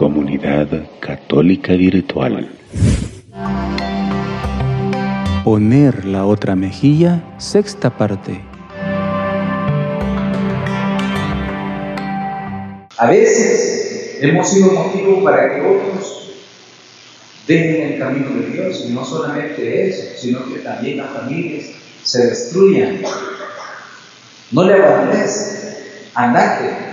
Comunidad Católica Virtual. Poner la otra mejilla, sexta parte. A veces hemos sido motivo para que otros dejen el camino de Dios, y no solamente eso, sino que también las familias se destruyan. No le abandones, andate,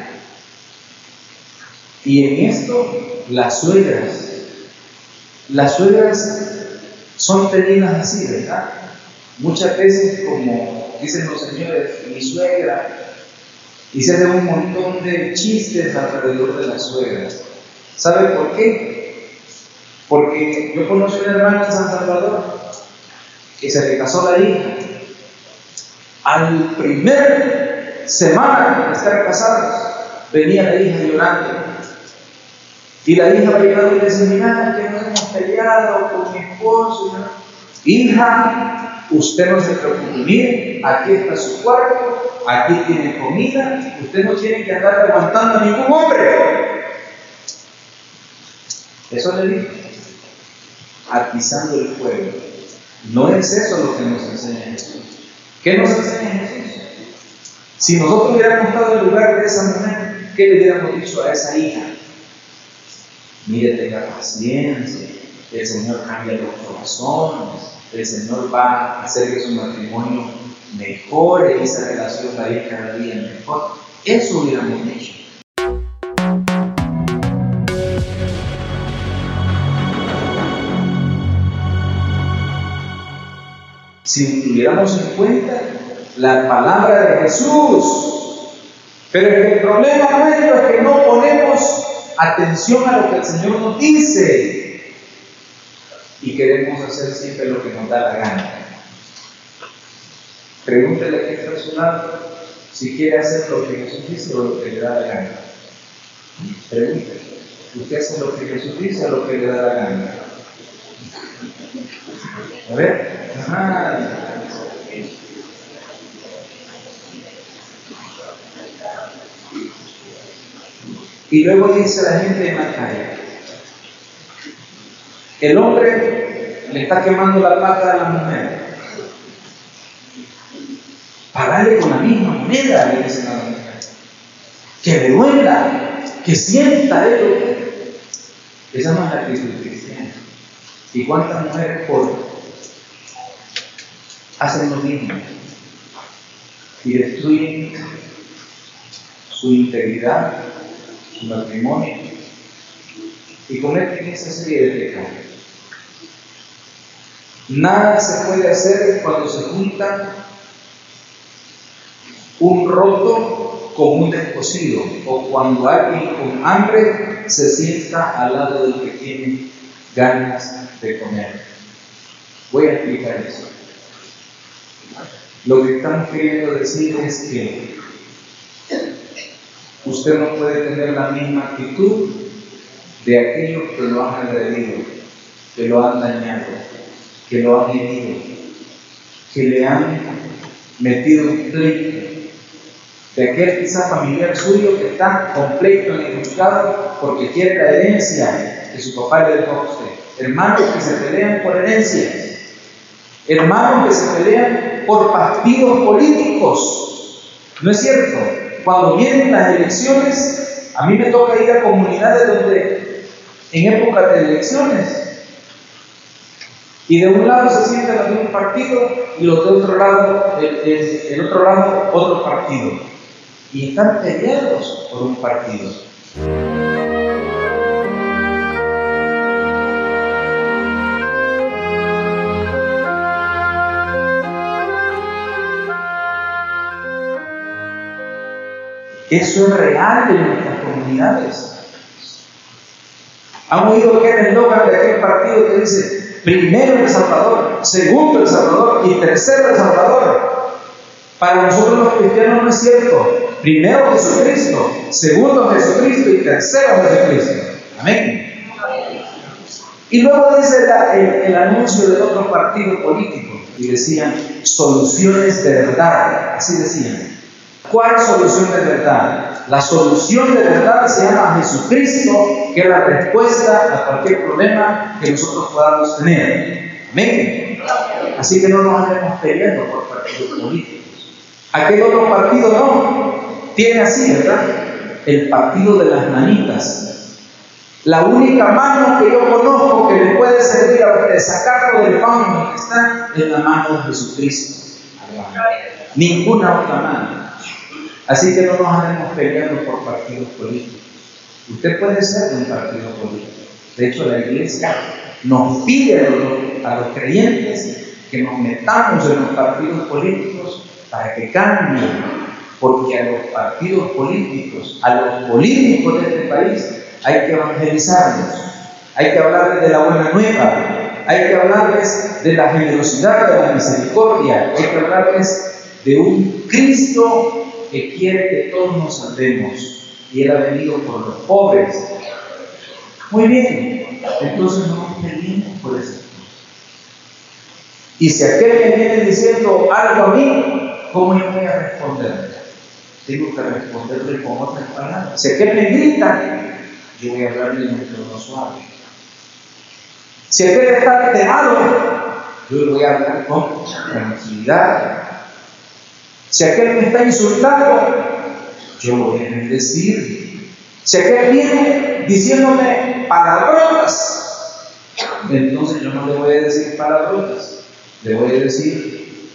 y en esto, las suegras, las suegras son tenidas así, ¿verdad? Muchas veces, como dicen los señores, mi suegra, y se un montón de chistes alrededor de las suegras. ¿Sabe por qué? Porque yo conocí una hermana en San Salvador que se le casó la hija. Al primer semana de estar casados, venía la hija llorando y la hija va a llegar y dice, mira, que nos hemos peleado con mi esposo. Hija, usted no se preocupe, mire, aquí está su cuarto, aquí tiene comida, usted no tiene que andar aguantando a ningún hombre. Eso le dijo, atizando el fuego. No es eso lo que nos enseña Jesús. ¿Qué nos enseña Jesús? Si nosotros hubiéramos estado en el lugar de esa mujer, ¿qué le hubiéramos dicho a esa hija? Mire, tenga paciencia. El Señor cambia los corazones. El Señor va a hacer que su matrimonio mejore, esa relación vaya cada día mejor. Eso hubiéramos hecho. Si tuviéramos en cuenta la palabra de Jesús, pero el problema nuestro es que no ponemos atención a lo que el Señor nos dice y queremos hacer siempre lo que nos da la gana. Pregúntele a quien está si quiere hacer lo que Jesús dice o lo que le da la gana. Pregúntele. ¿Usted hace lo que Jesús dice o lo que le da la gana? A ver. Y luego dice la gente en la calle, el hombre le está quemando la pata a la mujer. Parale con la misma moneda, le dicen a la mujer. Que le duela, que sienta él. Esa no es la actitud cristiana. ¿Y cuántas mujeres por hacen lo mismo? Y destruyen su integridad, su matrimonio y cometen esa serie de pecados. Nada se puede hacer cuando se junta un roto con un descosido o cuando alguien con hambre se sienta al lado del que tiene ganas de comer. Voy a explicar eso. Lo que estamos queriendo decir es que usted no puede tener la misma actitud de aquellos que lo han agredido, que lo han dañado, que lo han herido, que le han metido un pleito, de aquel quizá familiar suyo que está completo en buscado porque quiere la herencia que su papá le dejó a usted. Hermanos que se pelean por herencias, hermanos que se pelean por partidos políticos. ¿No es cierto? Cuando vienen las elecciones, a mí me toca ir a comunidades donde en época de elecciones, y de un lado se sienten los de un partido y los de otro lado, el, el otro lado, otro partido. Y están peleados por un partido. Eso es real en nuestras comunidades. ¿Han oído que el eslogan de aquel partido que dice primero El Salvador, segundo El Salvador y tercero El Salvador? Para nosotros los cristianos no es cierto. Primero Jesucristo, segundo Jesucristo y tercero Jesucristo. Amén. Y luego dice el, el, anuncio del otro partido político y decían soluciones de verdad, así decían. ¿Cuál solución de verdad? La solución de verdad se llama Jesucristo, que es la respuesta a cualquier problema que nosotros podamos tener. Amén. Así que no nos andemos peleando por partidos políticos. Aquel otro partido no. Tiene así, ¿verdad? El partido de las manitas. La única mano que yo conozco que le puede servir a usted sacarlo del que está es la mano de Jesucristo. Ninguna otra mano. Así que no nos andemos peleando por partidos políticos. Usted puede ser de un partido político. De hecho, la iglesia nos pide a los, creyentes que nos metamos en los partidos políticos para que cambien. Porque a los partidos políticos, a los políticos de este país, hay que evangelizarlos, hay que hablarles de la buena nueva, hay que hablarles de la generosidad, de la misericordia, hay que hablarles de un Cristo que quiere que todos nos salvemos y Él ha venido por los pobres. Muy bien, entonces no peleemos por eso. Y si aquel me viene diciendo algo a mí, ¿cómo yo voy a responder? Tengo que responderle con otras palabras. Si aquel me grita, yo voy a hablarle en un tono suave. Si aquel está alterado, yo voy a hablar con tranquilidad. Si aquel me está insultando, yo lo voy a bendecir. Si aquel viene diciéndome palabrotas, entonces yo no le voy a decir palabrotas, le voy a decir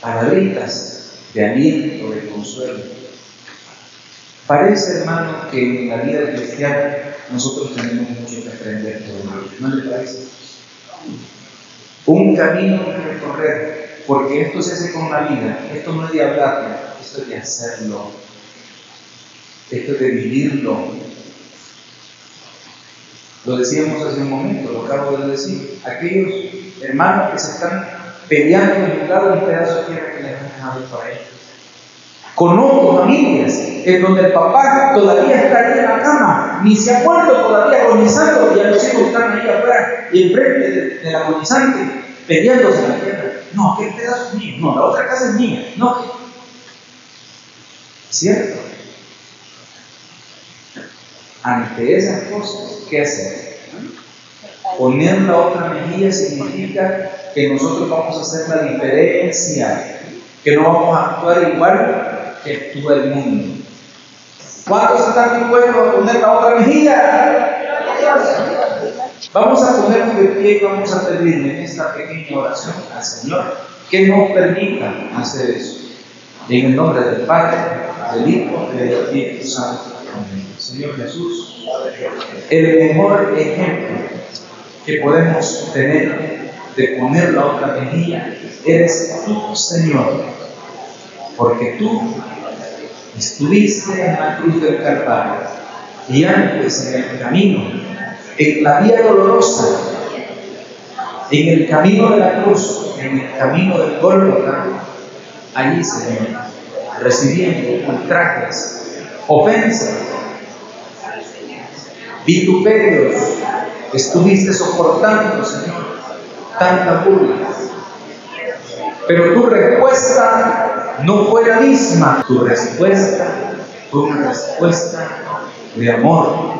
palabritas de aliento, de consuelo. Parece, hermano, que en la vida cristiana nosotros tenemos mucho que aprender todavía. ¿No le parece? Un camino que recorrer porque esto se hace con la vida, esto no es de hablarlo, esto es de hacerlo, esto es de vivirlo. Lo decíamos hace un momento, lo acabo de decir. Aquellos hermanos que se están peleando en un lado un pedazo de tierra que les han dejado para ellos. Conozco familias en donde el papá todavía está ahí en la cama, ni se ha puesto todavía agonizando, y a los hijos están ahí afuera enfrente del agonizante peleándose la tierra. No, aquel pedazo es mío. No, la otra casa es mía. No. ¿Cierto? Ante esas cosas, ¿qué hacer? Poner la otra mejilla significa que nosotros vamos a hacer la diferencia, que no vamos a actuar igual que todo el mundo. ¿Cuántos están dispuestos a poner la otra mejilla? Vamos a ponernos de pie y vamos a pedirle en esta pequeña oración al Señor que nos permita hacer eso. En el nombre del Padre, del Hijo y del Espíritu Santo. Señor Jesús, el mejor ejemplo que podemos tener de poner la otra mejilla eres tú, Señor, porque tú estuviste en la cruz del Calvario y antes en el camino en la vía dolorosa, en el camino de la cruz, en el camino del Gólgota, allí, Señor, recibiendo ultrajes, ofensas, vituperios, estuviste soportando, Señor, tanta burla. Pero tu respuesta no fue la misma, tu respuesta fue una respuesta de amor,